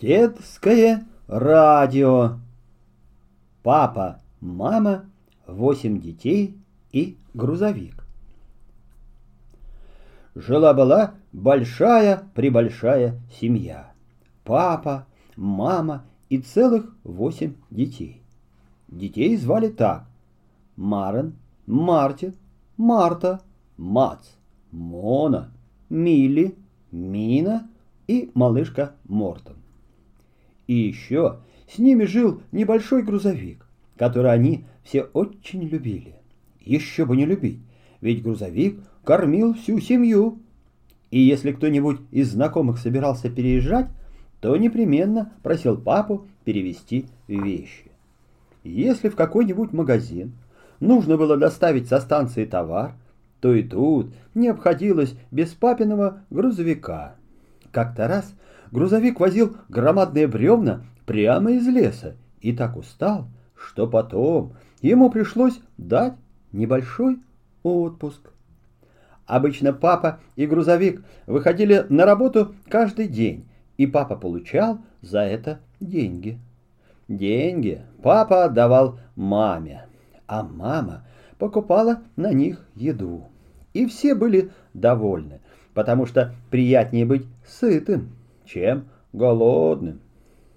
Детское радио. Папа, мама, восемь детей и грузовик. Жила-была большая-пребольшая семья. Папа, мама и целых восемь детей. Детей звали так. Марен, Мартин, Марта, Мац, Мона, Милли, Мина и малышка Мортон. И еще с ними жил небольшой грузовик, который они все очень любили. Еще бы не любить, ведь грузовик кормил всю семью. И если кто-нибудь из знакомых собирался переезжать, то непременно просил папу перевезти вещи. Если в какой-нибудь магазин нужно было доставить со станции товар, то и тут не обходилось без папиного грузовика. Как-то раз грузовик возил громадные бревна прямо из леса и так устал, что потом ему пришлось дать небольшой отпуск. Обычно папа и грузовик выходили на работу каждый день, и папа получал за это деньги. Деньги папа отдавал маме, а мама покупала на них еду. И все были довольны, потому что приятнее быть сытым, чем голодным.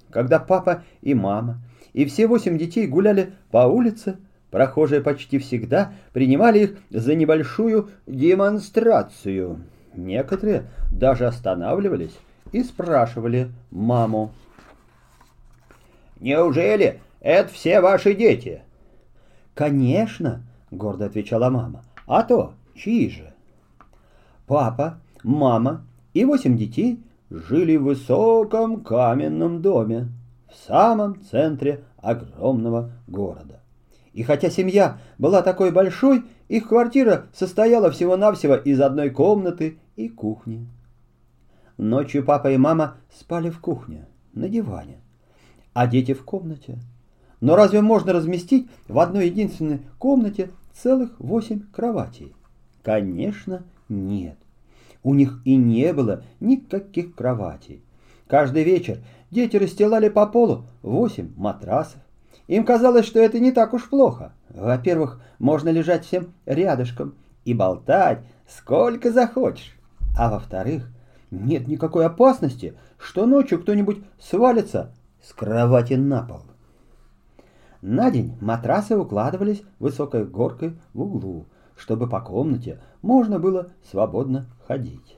Когда папа и мама и все восемь детей гуляли по улице, прохожие почти всегда принимали их за небольшую демонстрацию. Некоторые даже останавливались и спрашивали маму. «Неужели это все ваши дети?» «Конечно», — гордо отвечала мама. «А то, чьи же?» Папа, мама и восемь детей жили в высоком каменном доме в самом центре огромного города. И хотя семья была такой большой, их квартира состояла всего-навсего из одной комнаты и кухни. Ночью папа и мама спали в кухне, на диване, а дети в комнате. Но разве можно разместить в одной единственной комнате целых восемь кроватей? Конечно, нет. У них и не было никаких кроватей. Каждый вечер дети расстилали по полу восемь матрасов. Им казалось, что это не так уж плохо. Во-первых, можно лежать всем рядышком и болтать сколько захочешь. А во-вторых, нет никакой опасности, что ночью кто-нибудь свалится с кровати на пол. На день матрасы укладывались высокой горкой в углу, чтобы по комнате можно было свободно ходить.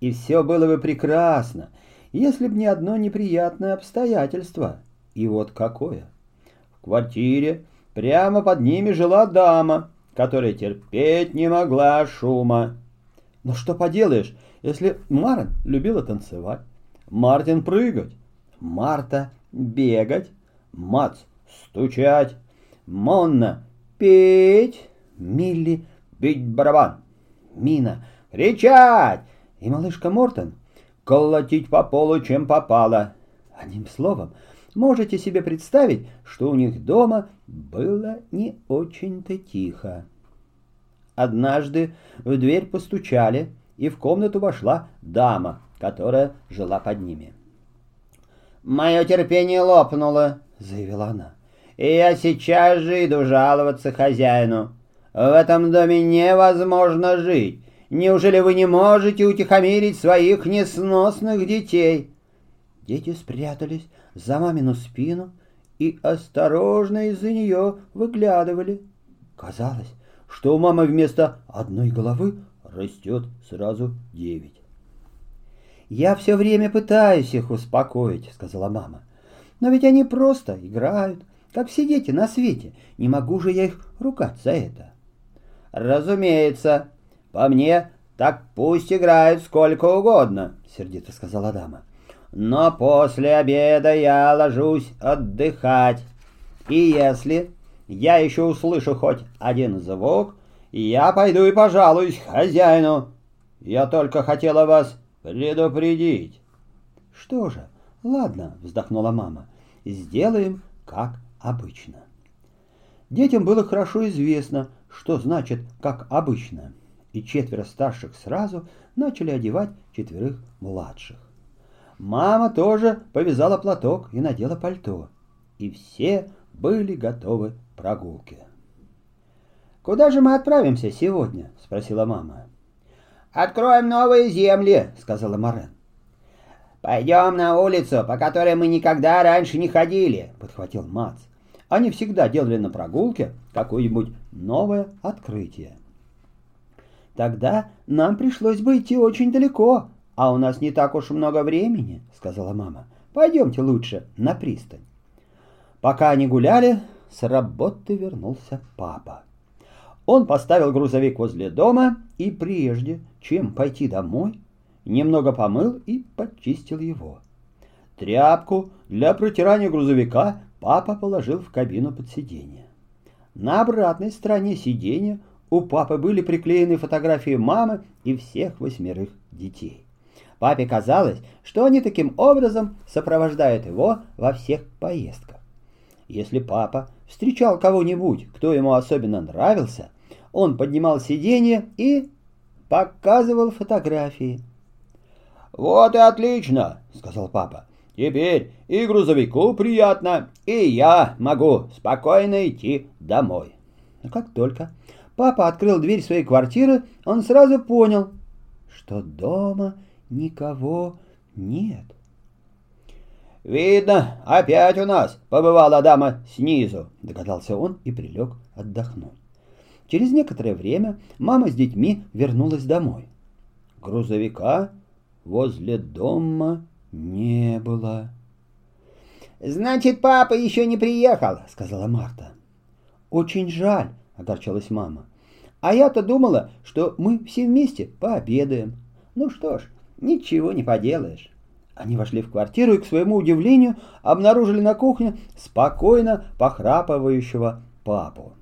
И все было бы прекрасно, если б не одно неприятное обстоятельство. И вот какое. В квартире прямо под ними жила дама, которая терпеть не могла шума. Но что поделаешь, если Марин любила танцевать, Мартин прыгать, Марта бегать, Мац стучать, Монна петь, Милли бить барабан, Мина кричать и малышка Мортон колотить по полу, чем попало. Одним словом, можете себе представить, что у них дома было не очень-то тихо. Однажды в дверь постучали, и в комнату вошла дама, которая жила под ними. «Мое терпение лопнуло», — заявила она, — «и я сейчас же иду жаловаться хозяину. В этом доме невозможно жить. Неужели вы не можете утихомирить своих несносных детей?» Дети спрятались за мамину спину и осторожно из-за нее выглядывали. Казалось, что у мамы вместо одной головы растет сразу девять. «Я все время пытаюсь их успокоить», — сказала мама. «Но ведь они просто играют, как все дети на свете. Не могу же я их ругать за это». «Разумеется. По мне, так пусть играют сколько угодно», — сердито сказала дама. «Но после обеда я ложусь отдыхать. И если я еще услышу хоть один звук, я пойду и пожалуюсь хозяину. Я только хотела вас предупредить». «Что же, ладно», — вздохнула мама, — «сделаем как обычно». Детям было хорошо известно, что значит «как обычно», и четверо старших сразу начали одевать четверых младших. Мама тоже повязала платок и надела пальто. И все были готовы к прогулке. «Куда же мы отправимся сегодня?» — спросила мама. «Откроем новые земли», — сказала Морен. «Пойдем на улицу, по которой мы никогда раньше не ходили», — подхватил Мац. Они всегда делали на прогулке какое-нибудь новое открытие. «Тогда нам пришлось бы идти очень далеко, а у нас не так уж много времени», — сказала мама. «Пойдемте лучше на пристань». Пока они гуляли, с работы вернулся папа. Он поставил грузовик возле дома и прежде, чем пойти домой, немного помыл и почистил его. Тряпку для протирания грузовика папа положил в кабину под сиденье. На обратной стороне сиденья у папы были приклеены фотографии мамы и всех восьмерых детей. Папе казалось, что они таким образом сопровождают его во всех поездках. Если папа встречал кого-нибудь, кто ему особенно нравился, он поднимал сиденье и показывал фотографии. «Вот и отлично!» — сказал папа. «Теперь и грузовику приятно, и я могу спокойно идти домой». Но как только папа открыл дверь своей квартиры, он сразу понял, что дома никого нет. «Видно, опять у нас побывала дама снизу», — догадался он и прилег отдохнуть. Через некоторое время мама с детьми вернулась домой. Грузовика возле дома не было. «Значит, папа еще не приехал», — сказала Марта. «Очень жаль», — огорчалась мама. «А я-то думала, что мы все вместе пообедаем. Ну что ж, ничего не поделаешь». Они вошли в квартиру и, к своему удивлению, обнаружили на кухне спокойно похрапывающего папу.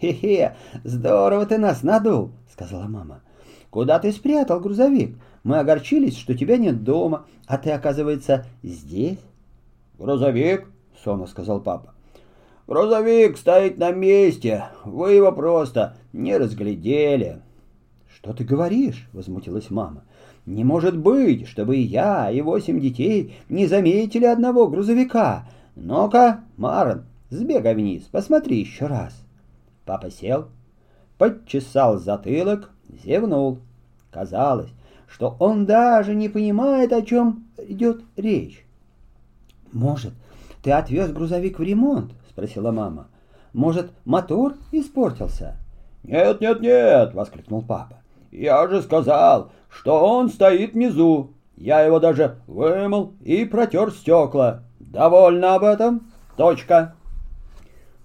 «Хе-хе, здорово ты нас надул», — сказала мама. «Куда ты спрятал грузовик? Мы огорчились, что тебя нет дома, а ты, оказывается, здесь». «Грузовик?» — сонно сказал папа. «Грузовик стоит на месте. Вы его просто не разглядели». «Что ты говоришь?» — возмутилась мама. «Не может быть, чтобы и я, и восемь детей не заметили одного грузовика. Ну-ка, Марн, сбегай вниз, посмотри еще раз». Папа сел, подчесал затылок, зевнул. Казалось, что он даже не понимает, о чем идет речь. «Может, ты отвез грузовик в ремонт?» — спросила мама. «Может, мотор испортился?» «Нет, нет, нет!» — воскликнул папа. «Я же сказал, что он стоит внизу. Я его даже вымыл и протер стекла. Довольно об этом? Точка!»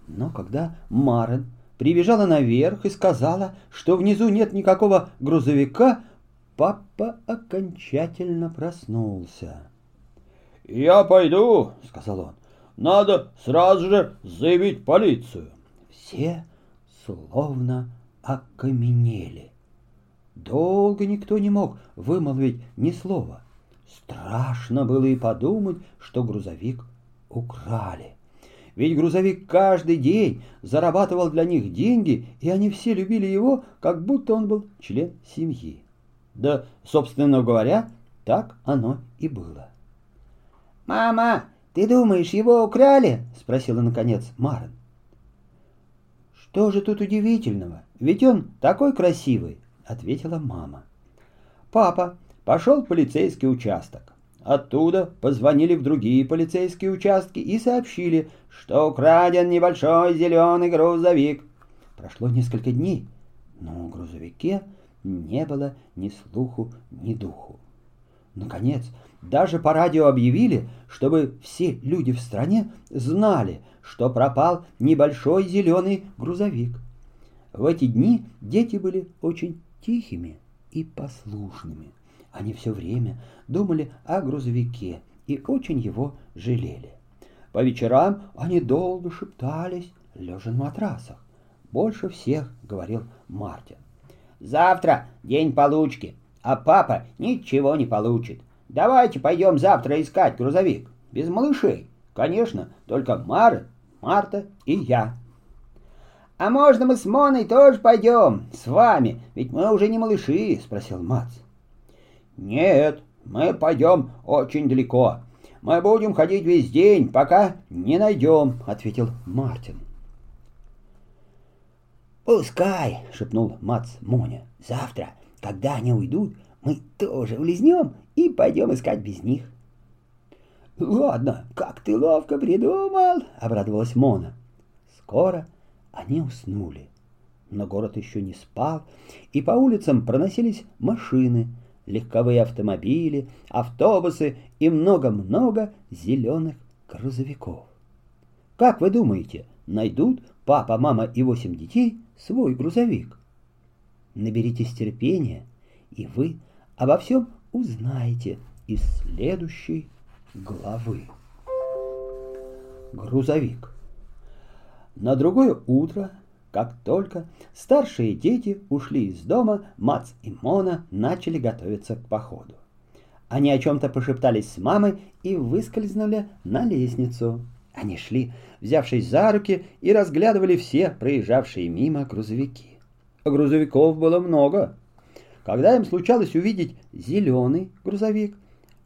Но когда Марен прибежала наверх и сказала, что внизу нет никакого грузовика, папа окончательно проснулся. «Я пойду», — сказал он. «Надо сразу же заявить полицию». Все словно окаменели. Долго никто не мог вымолвить ни слова. Страшно было и подумать, что грузовик украли. Ведь грузовик каждый день зарабатывал для них деньги, и они все любили его, как будто он был член семьи. Да, собственно говоря, так оно и было. «Мама, ты думаешь, его украли?» — спросила наконец Марин. «Что же тут удивительного? Ведь он такой красивый!» — ответила мама. Папа пошел в полицейский участок. Оттуда позвонили в другие полицейские участки и сообщили, что украден небольшой зеленый грузовик. Прошло несколько дней, но в грузовике не было ни слуху, ни духу. Наконец, даже по радио объявили, чтобы все люди в стране знали, что пропал небольшой зеленый грузовик. В эти дни дети были очень тихими и послушными. Они все время думали о грузовике и очень его жалели. По вечерам они долго шептались, лежа на матрасах. Больше всех говорил Мартин. «Завтра день получки, а папа ничего не получит. Давайте пойдем завтра искать грузовик. Без малышей, конечно, только Мары, Марта и я». «А можно мы с Моной тоже пойдем? С вами? Ведь мы уже не малыши», — спросил Мац. «Нет», Мы пойдем очень далеко. Мы будем ходить весь день, пока не найдем, — ответил Мартин. «Пускай!» — шепнул Мац Моня. «Завтра, когда они уйдут, мы тоже улизнем и пойдем искать без них». «Ладно, как ты ловко придумал!» — обрадовалась Мона. Скоро они уснули. Но город еще не спал, и по улицам проносились машины, легковые автомобили, автобусы и много-много зеленых грузовиков. Как вы думаете, найдут папа, мама и восемь детей свой грузовик? Наберитесь терпения, и вы обо всем узнаете из следующей главы. Грузовик. На другое утро как только старшие дети ушли из дома, Мац и Мона начали готовиться к походу. Они о чем-то пошептались с мамой и выскользнули на лестницу. Они шли, взявшись за руки, и разглядывали все проезжавшие мимо грузовики. Грузовиков было много. Когда им случалось увидеть зеленый грузовик,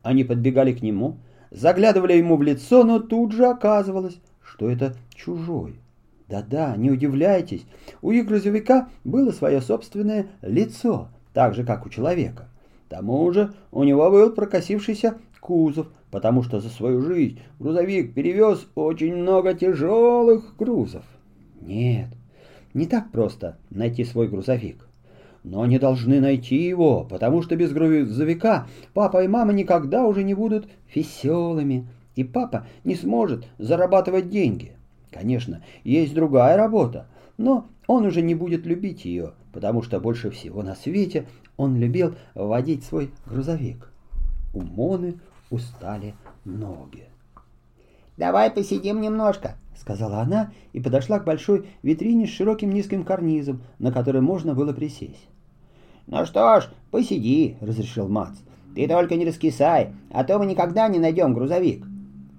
они подбегали к нему, заглядывали ему в лицо, но тут же оказывалось, что это чужой. Да-да, не удивляйтесь, у их грузовика было свое собственное лицо, так же, как у человека. К тому же у него был прокосившийся кузов, потому что за свою жизнь грузовик перевез очень много тяжелых грузов. Нет, не так просто найти свой грузовик. Но они должны найти его, потому что без грузовика папа и мама никогда уже не будут веселыми, и папа не сможет зарабатывать деньги. Конечно, есть другая работа, но он уже не будет любить ее, потому что больше всего на свете он любил водить свой грузовик. У Моны устали ноги. «Давай посидим немножко», — сказала она и подошла к большой витрине с широким низким карнизом, на которой можно было присесть. «Ну что ж, посиди», — разрешил Мац. «Ты только не раскисай, а то мы никогда не найдем грузовик».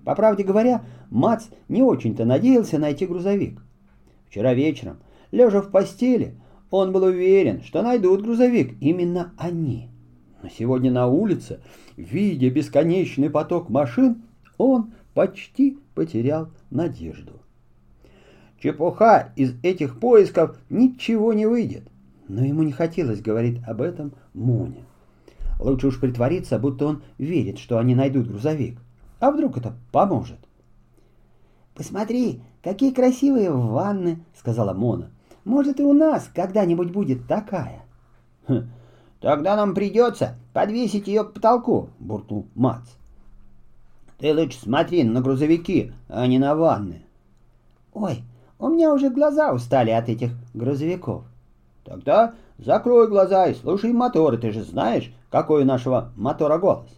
По правде говоря, Мац не очень-то надеялся найти грузовик. Вчера вечером, лежа в постели, он был уверен, что найдут грузовик именно они. Но сегодня на улице, видя бесконечный поток машин, он почти потерял надежду. Чепуха из этих поисков ничего не выйдет. Но ему не хотелось говорить об этом Моне. Лучше уж притвориться, будто он верит, что они найдут грузовик. А вдруг это поможет? «Посмотри, какие красивые ванны!» — сказала Мона. «Может, и у нас когда-нибудь будет такая?» хм, «Тогда нам придется подвесить ее к потолку», — буркнул Мац. «Ты лучше смотри на грузовики, а не на ванны». «Ой, у меня уже глаза устали от этих грузовиков». «Тогда закрой глаза и слушай моторы. Ты же знаешь, какой у нашего мотора голос?»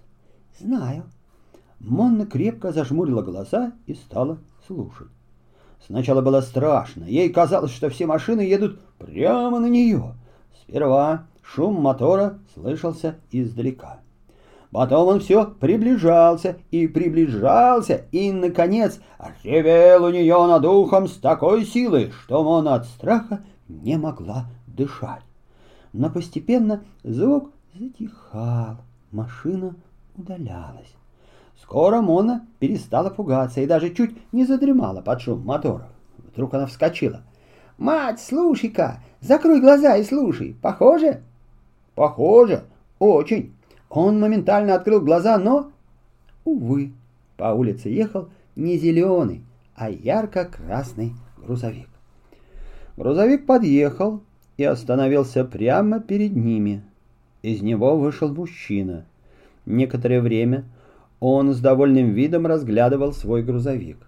«Знаю». Монна крепко зажмурила глаза и стала слушать. Сначала было страшно. Ей казалось, что все машины едут прямо на нее. Сперва шум мотора слышался издалека. Потом он все приближался и приближался, и, наконец, ревел у нее над ухом с такой силой, что Мона от страха не могла дышать. Но постепенно звук затихал, машина удалялась. Скоро Мона перестала пугаться и даже чуть не задремала под шум моторов. Вдруг она вскочила. «Мать, слушай-ка! Закрой глаза и слушай! Похоже?» «Похоже! Очень!» Он моментально открыл глаза, но... Увы, по улице ехал не зеленый, а ярко-красный грузовик. Грузовик подъехал и остановился прямо перед ними. Из него вышел мужчина. Некоторое время он с довольным видом разглядывал свой грузовик.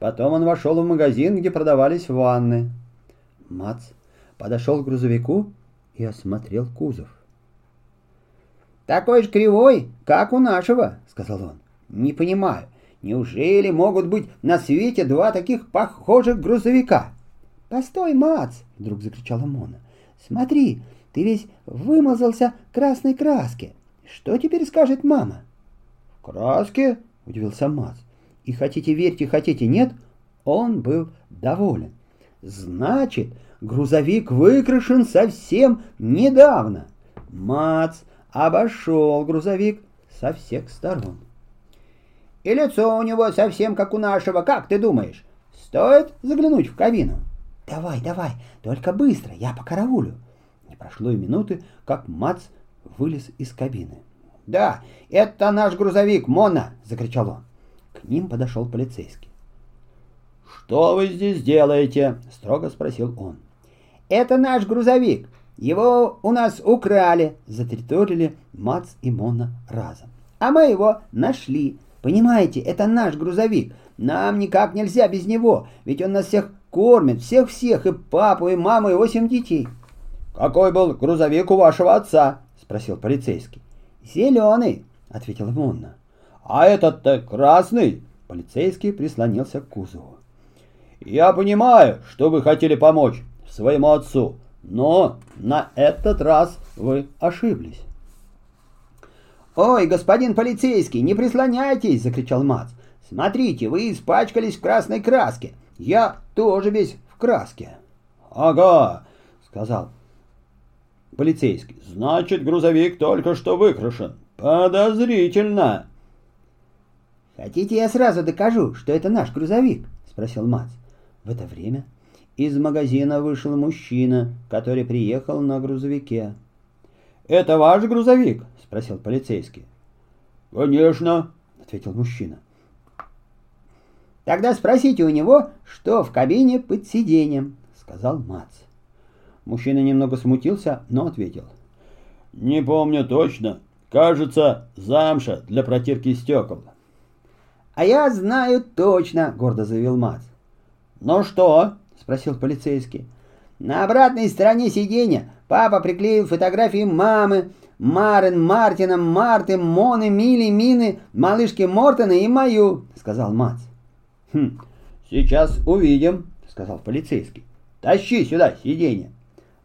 Потом он вошел в магазин, где продавались ванны. Мац подошел к грузовику и осмотрел кузов. «Такой же кривой, как у нашего», — сказал он. «Не понимаю, неужели могут быть на свете два таких похожих грузовика?» «Постой, Мац!» — вдруг закричала Мона. «Смотри, ты весь вымазался красной краске. Что теперь скажет мама?» «Краски?» — удивился Мац. И хотите верьте, хотите нет, он был доволен. Значит, грузовик выкрашен совсем недавно. Мац обошел грузовик со всех сторон. «И лицо у него совсем как у нашего, как ты думаешь? Стоит заглянуть в кабину?» «Давай, давай, только быстро, я по караулю». Не прошло и минуты, как Мац вылез из кабины. «Да, это наш грузовик, Мона!» — закричал он. К ним подошел полицейский. «Что вы здесь делаете?» — строго спросил он. «Это наш грузовик. Его у нас украли!» — затриторили Мац и Мона разом. «А мы его нашли. Понимаете, это наш грузовик. Нам никак нельзя без него, ведь он нас всех кормит, всех-всех, и папу, и маму, и восемь детей». «Какой был грузовик у вашего отца?» — спросил полицейский. «Зеленый», — ответила Монна. «А этот-то красный?» Полицейский прислонился к кузову. «Я понимаю, что вы хотели помочь своему отцу, но на этот раз вы ошиблись». «Ой, господин полицейский, не прислоняйтесь!» — закричал Мац. «Смотрите, вы испачкались в красной краске. Я тоже весь в краске». «Ага», — сказал полицейский. «Значит, грузовик только что выкрашен. Подозрительно!» «Хотите, я сразу докажу, что это наш грузовик?» — спросил Мац. В это время из магазина вышел мужчина, который приехал на грузовике. «Это ваш грузовик?» — спросил полицейский. «Конечно», — ответил мужчина. «Тогда спросите у него, что в кабине под сиденьем», — сказал Мац. Мужчина немного смутился, но ответил. «Не помню точно. Кажется, замша для протирки стекол». «А я знаю точно», — гордо заявил Мац. «Ну что?» — спросил полицейский. «На обратной стороне сиденья папа приклеил фотографии мамы, Марин, Мартина, Марты, Моны, Мили, Мины, малышки Мортона и мою», — сказал Мац. «Хм, сейчас увидим», — сказал полицейский. «Тащи сюда сиденье».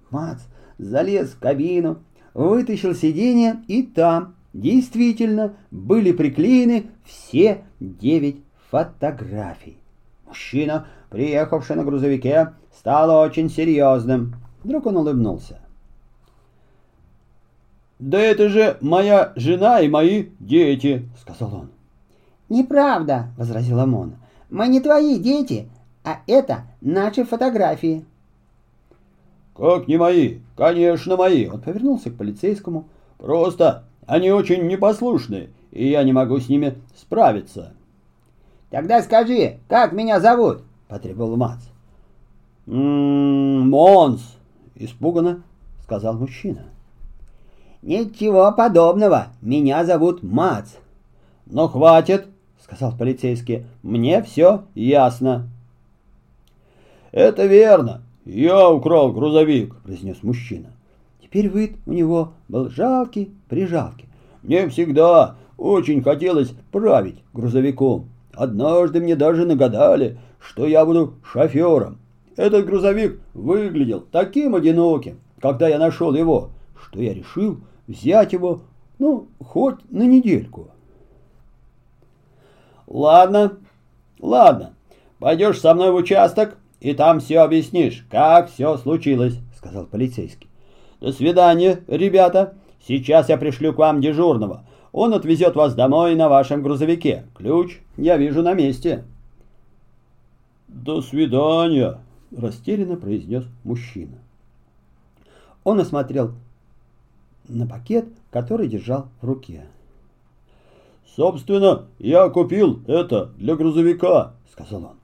Мац залез в кабину, вытащил сиденье, и там действительно были приклеены все девять фотографий. Мужчина, приехавший на грузовике, стал очень серьезным. Вдруг он улыбнулся. «Да это же моя жена и мои дети», — сказал он. «Неправда», — возразила Мона. «Мы не твои дети, а это наши фотографии». «Как не мои? Конечно, мои!» Он повернулся к полицейскому. «Просто они очень непослушные, и я не могу с ними справиться». «Тогда скажи, как меня зовут?» — потребовал Мац. «М-м, Монс!» — испуганно сказал мужчина. «Ничего подобного. Меня зовут Мац». «Но хватит!» — сказал полицейский. «Мне все ясно». «Это верно. «Я украл грузовик», — произнес мужчина. Теперь вид у него был жалкий-прижалкий. «Мне всегда очень хотелось править грузовиком. Однажды мне даже нагадали, что я буду шофером. Этот грузовик выглядел таким одиноким, когда я нашел его, что я решил взять его, ну, хоть на недельку». «Ладно, ладно, пойдешь со мной в участок, и там все объяснишь, как все случилось», — сказал полицейский. «До свидания, ребята. Сейчас я пришлю к вам дежурного. Он отвезет вас домой на вашем грузовике. Ключ я вижу на месте». «До свидания», — растерянно произнес мужчина. Он осмотрел на пакет, который держал в руке. «Собственно, я купил это для грузовика», — сказал он.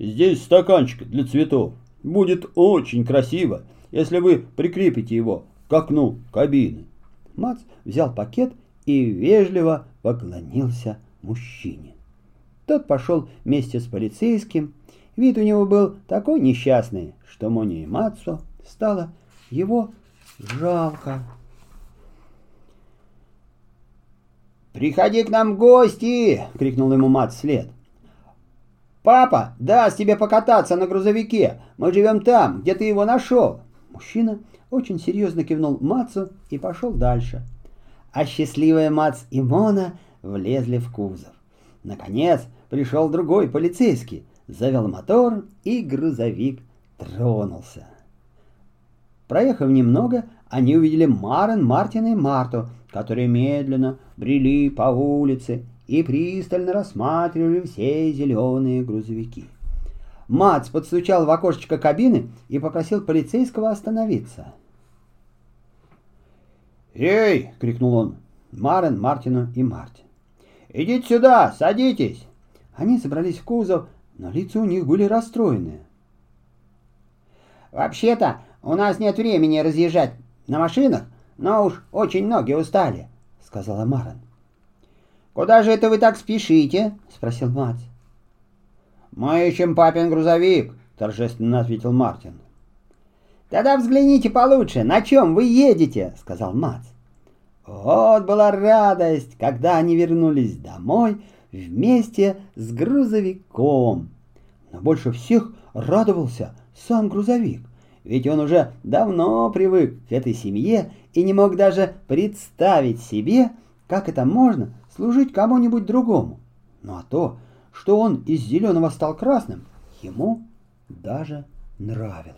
Здесь стаканчик для цветов. Будет очень красиво, если вы прикрепите его к окну кабины. Мац взял пакет и вежливо поклонился мужчине. Тот пошел вместе с полицейским. Вид у него был такой несчастный, что Моне и Мацу стало его жалко. «Приходи к нам в гости!» — крикнул ему Мац вслед. «Папа даст тебе покататься на грузовике. Мы живем там, где ты его нашел». Мужчина очень серьезно кивнул Мацу и пошел дальше. А счастливая Мац и Мона влезли в кузов. Наконец пришел другой полицейский, завел мотор, и грузовик тронулся. Проехав немного, они увидели Марен, Мартина и Марту, которые медленно, брели по улице и пристально рассматривали все зеленые грузовики. Мац подстучал в окошечко кабины и попросил полицейского остановиться. «Эй!» — крикнул он Марен, Мартину и Марте. «Идите сюда, садитесь!» Они собрались в кузов, но лица у них были расстроенные. «Вообще-то у нас нет времени разъезжать на машинах, но уж очень многие устали», — сказала Марен. «Куда же это вы так спешите?» — спросил Мац. «Мы ищем папин грузовик», — торжественно ответил Мартин. «Тогда взгляните получше, на чем вы едете», — сказал Мац. Вот была радость, когда они вернулись домой вместе с грузовиком. Но больше всех радовался сам грузовик, ведь он уже давно привык к этой семье и не мог даже представить себе, как это можно служить кому-нибудь другому. Ну а то, что он из зеленого стал красным, ему даже нравилось.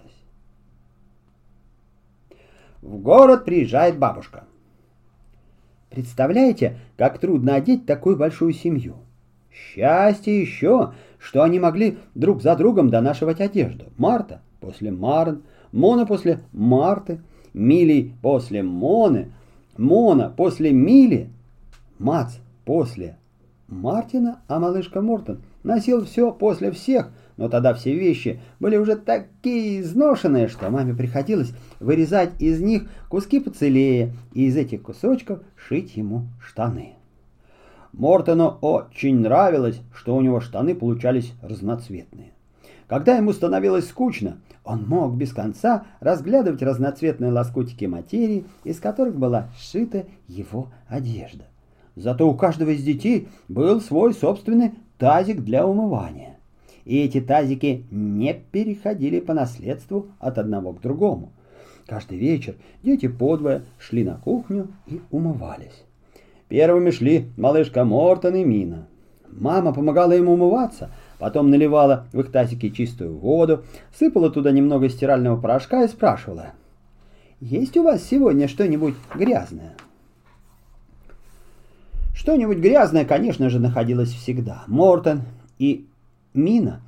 В город приезжает бабушка. Представляете, как трудно одеть такую большую семью? Счастье еще, что они могли друг за другом донашивать одежду. Марта после Марн, Мона после Марты, Мили после Моны, Мона после Мили, Мац после Мартина, а малышка Мортон носил все после всех, но тогда все вещи были уже такие изношенные, что маме приходилось вырезать из них куски поцелее и из этих кусочков шить ему штаны. Мортону очень нравилось, что у него штаны получались разноцветные. Когда ему становилось скучно, он мог без конца разглядывать разноцветные лоскутики материи, из которых была сшита его одежда. Зато у каждого из детей был свой собственный тазик для умывания. И эти тазики не переходили по наследству от одного к другому. Каждый вечер дети подвое шли на кухню и умывались. Первыми шли малышка Мортон и Мина. Мама помогала им умываться, потом наливала в их тазики чистую воду, сыпала туда немного стирального порошка и спрашивала, «Есть у вас сегодня что-нибудь грязное?» Что-нибудь грязное, конечно же, находилось всегда. Мортон и Мина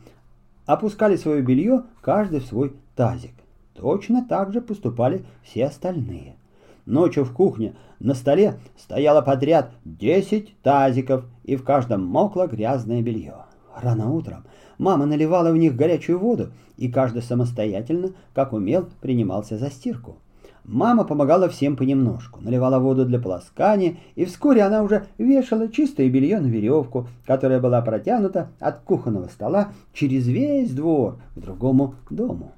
опускали свое белье каждый в свой тазик. Точно так же поступали все остальные. Ночью в кухне на столе стояло подряд десять тазиков, и в каждом мокло грязное белье. Рано утром мама наливала в них горячую воду, и каждый самостоятельно, как умел, принимался за стирку. Мама помогала всем понемножку, наливала воду для полоскания, и вскоре она уже вешала чистое белье на веревку, которая была протянута от кухонного стола через весь двор к другому дому.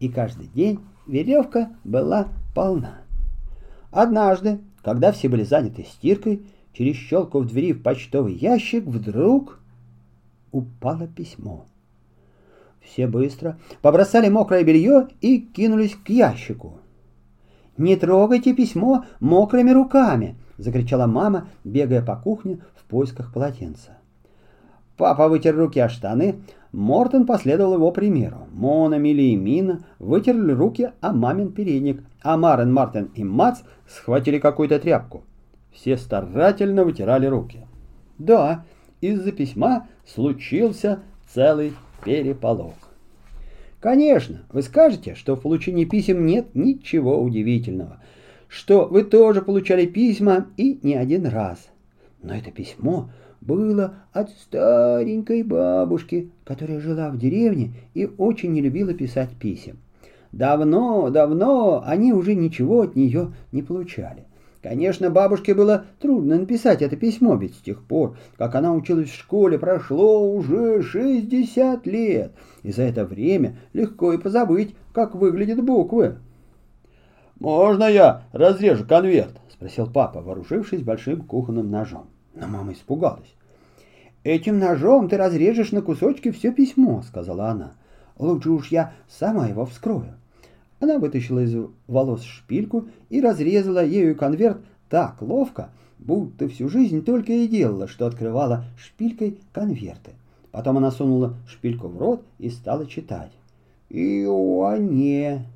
И каждый день веревка была полна. Однажды, когда все были заняты стиркой, через щелку в двери в почтовый ящик вдруг упало письмо. Все быстро побросали мокрое белье и кинулись к ящику. «Не трогайте письмо мокрыми руками!» — закричала мама, бегая по кухне в поисках полотенца. Папа вытер руки о штаны, Мортон последовал его примеру. Мона, Мили и Мина вытерли руки о мамин передник, а Марен, Мартин и Мац схватили какую-то тряпку. Все старательно вытирали руки. Да, из-за письма случился целый переполох. Конечно, вы скажете, что в получении писем нет ничего удивительного, что вы тоже получали письма и не один раз. Но это письмо было от старенькой бабушки, которая жила в деревне и очень не любила писать писем. Давно, давно они уже ничего от нее не получали. Конечно, бабушке было трудно написать это письмо, ведь с тех пор, как она училась в школе, прошло уже 60 лет, и за это время легко и позабыть, как выглядят буквы. «Можно я разрежу конверт?» — спросил папа, вооружившись большим кухонным ножом. Но мама испугалась. «Этим ножом ты разрежешь на кусочки все письмо», — сказала она. «Лучше уж я сама его вскрою». Она вытащила из волос шпильку и разрезала ею конверт так ловко, будто всю жизнь только и делала, что открывала шпилькой конверты. Потом она сунула шпильку в рот и стала читать. «Иоанне!»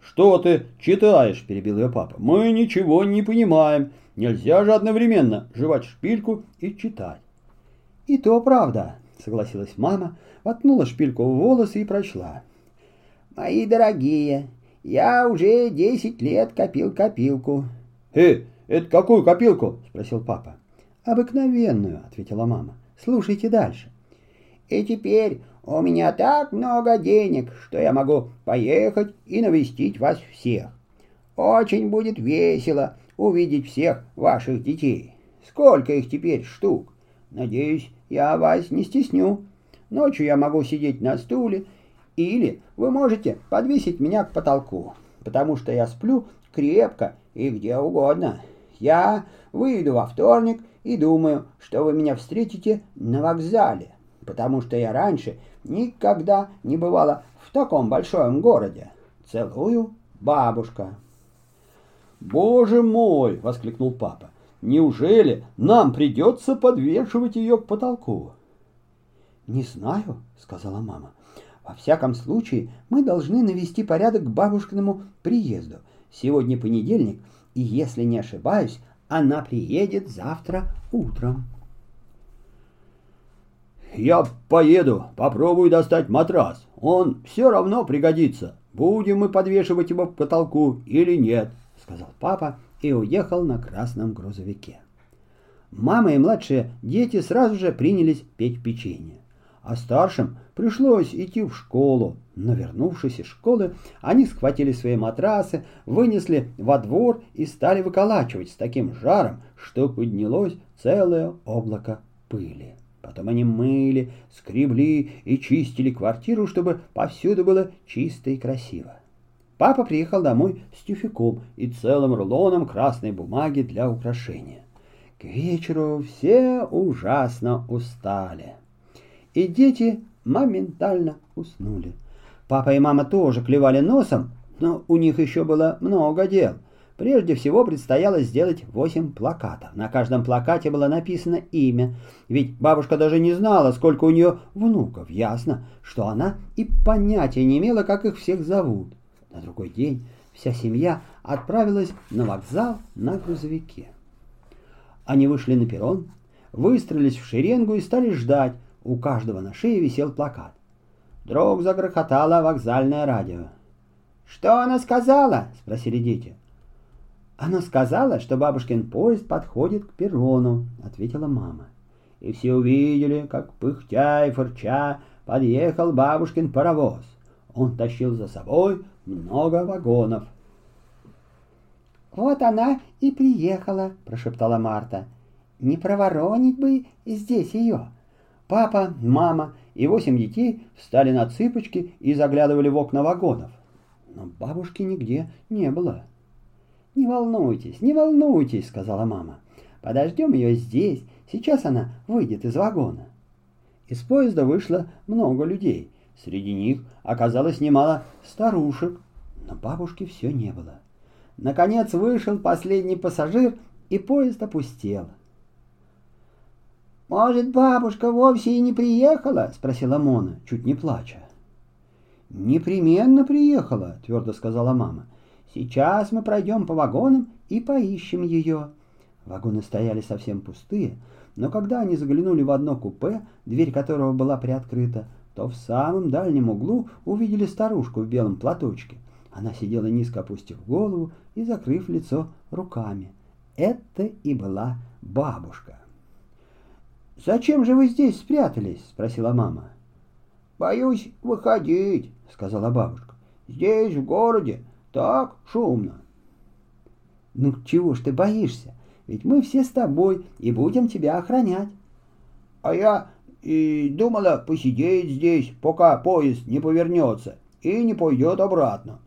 «Что ты читаешь?» – перебил ее папа. «Мы ничего не понимаем. Нельзя же одновременно жевать шпильку и читать. И то правда, согласилась мама, воткнула шпильку в волосы и прочла. Мои дорогие, я уже десять лет копил копилку. Э, это какую копилку? спросил папа. Обыкновенную, ответила мама. Слушайте дальше. И теперь у меня так много денег, что я могу поехать и навестить вас всех. Очень будет весело увидеть всех ваших детей. Сколько их теперь штук? Надеюсь, я вас не стесню. Ночью я могу сидеть на стуле, или вы можете подвесить меня к потолку, потому что я сплю крепко и где угодно. Я выйду во вторник и думаю, что вы меня встретите на вокзале, потому что я раньше никогда не бывала в таком большом городе. Целую, бабушка. «Боже мой!» — воскликнул папа. «Неужели нам придется подвешивать ее к потолку?» «Не знаю», — сказала мама. «Во всяком случае, мы должны навести порядок к бабушкиному приезду. Сегодня понедельник, и, если не ошибаюсь, она приедет завтра утром». «Я поеду, попробую достать матрас. Он все равно пригодится. Будем мы подвешивать его к потолку или нет», — сказал папа и уехал на красном грузовике. Мама и младшие дети сразу же принялись печь печенье, а старшим пришлось идти в школу. Но вернувшись из школы, они схватили свои матрасы, вынесли во двор и стали выколачивать с таким жаром, что поднялось целое облако пыли. Потом они мыли, скребли и чистили квартиру, чтобы повсюду было чисто и красиво. Папа приехал домой с тюфяком и целым рулоном красной бумаги для украшения. К вечеру все ужасно устали. И дети моментально уснули. Папа и мама тоже клевали носом, но у них еще было много дел. Прежде всего предстояло сделать восемь плакатов. На каждом плакате было написано имя, ведь бабушка даже не знала, сколько у нее внуков. Ясно, что она и понятия не имела, как их всех зовут. На другой день вся семья отправилась на вокзал на грузовике. Они вышли на перрон, выстроились в шеренгу и стали ждать. У каждого на шее висел плакат. Вдруг загрохотало вокзальное радио. «Что она сказала?» — спросили дети. «Она сказала, что бабушкин поезд подходит к перрону», — ответила мама. И все увидели, как, пыхтя и фырча, подъехал бабушкин паровоз. Он тащил за собой много вагонов. «Вот она и приехала», — прошептала Марта. «Не проворонить бы здесь ее». Папа, мама и восемь детей встали на цыпочки и заглядывали в окна вагонов. Но бабушки нигде не было. «Не волнуйтесь, не волнуйтесь», — сказала мама. «Подождем ее здесь, сейчас она выйдет из вагона». Из поезда вышло много людей. Среди них оказалось немало старушек, но бабушки все не было. Наконец вышел последний пассажир, и поезд опустел. «Может, бабушка вовсе и не приехала?» — спросила Мона, чуть не плача. «Непременно приехала», — твердо сказала мама. Сейчас мы пройдем по вагонам и поищем ее. Вагоны стояли совсем пустые, но когда они заглянули в одно купе, дверь которого была приоткрыта, то в самом дальнем углу увидели старушку в белом платочке. Она сидела низко опустив голову и закрыв лицо руками. Это и была бабушка. «Зачем же вы здесь спрятались?» — спросила мама. «Боюсь выходить», — сказала бабушка. «Здесь, в городе, так шумно. Ну чего ж ты боишься? Ведь мы все с тобой и будем тебя охранять. А я и думала посидеть здесь, пока поезд не повернется и не пойдет обратно.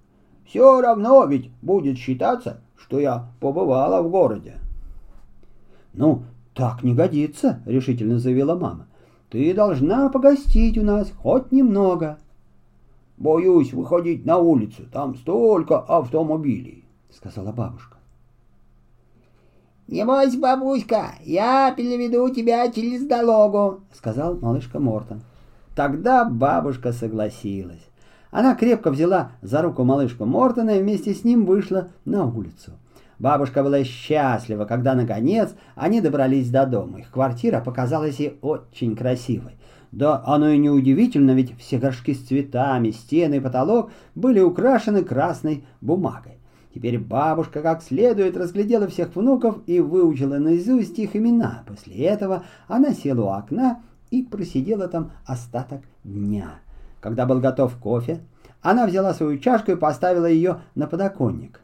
Все равно ведь будет считаться, что я побывала в городе. Ну, так не годится, решительно заявила мама. Ты должна погостить у нас хоть немного. Боюсь выходить на улицу, там столько автомобилей, сказала бабушка. «Не бойся, бабуська, я переведу тебя через дорогу», — сказал малышка Мортон. Тогда бабушка согласилась. Она крепко взяла за руку малышку Мортона и вместе с ним вышла на улицу. Бабушка была счастлива, когда, наконец, они добрались до дома. Их квартира показалась ей очень красивой. Да оно и не удивительно, ведь все горшки с цветами, стены и потолок были украшены красной бумагой. Теперь бабушка как следует разглядела всех внуков и выучила наизусть их имена. После этого она села у окна и просидела там остаток дня. Когда был готов кофе, она взяла свою чашку и поставила ее на подоконник.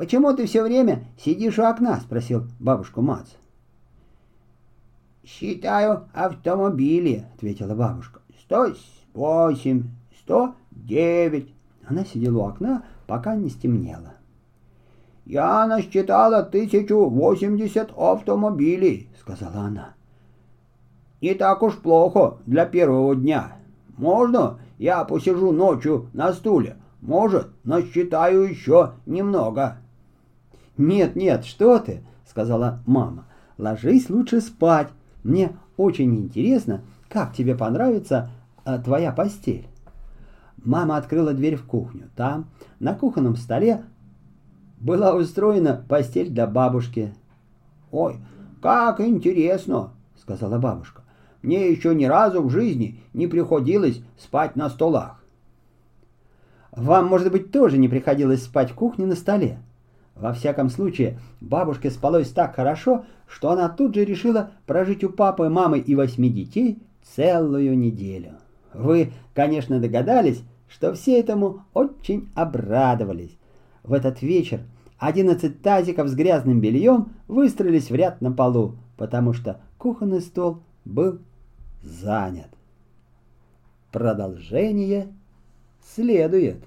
«Почему ты все время сидишь у окна?» — спросил бабушку Мац. «Считаю автомобили», — ответила бабушка. «Сто восемь, сто девять». Она сидела у окна, пока не стемнело. «Я насчитала тысячу восемьдесят автомобилей», — сказала она. «Не так уж плохо для первого дня. Можно я посижу ночью на стуле? Может, насчитаю еще немного». «Нет, нет, что ты!» — сказала мама. «Ложись лучше спать. Мне очень интересно, как тебе понравится а, твоя постель». Мама открыла дверь в кухню. Там, на кухонном столе, была устроена постель для бабушки. «Ой, как интересно!» — сказала бабушка. «Мне еще ни разу в жизни не приходилось спать на столах». «Вам, может быть, тоже не приходилось спать в кухне на столе?» Во всяком случае, бабушке спалось так хорошо, что она тут же решила прожить у папы, мамы и восьми детей целую неделю. Вы, конечно, догадались, что все этому очень обрадовались. В этот вечер одиннадцать тазиков с грязным бельем выстроились в ряд на полу, потому что кухонный стол был занят. Продолжение следует.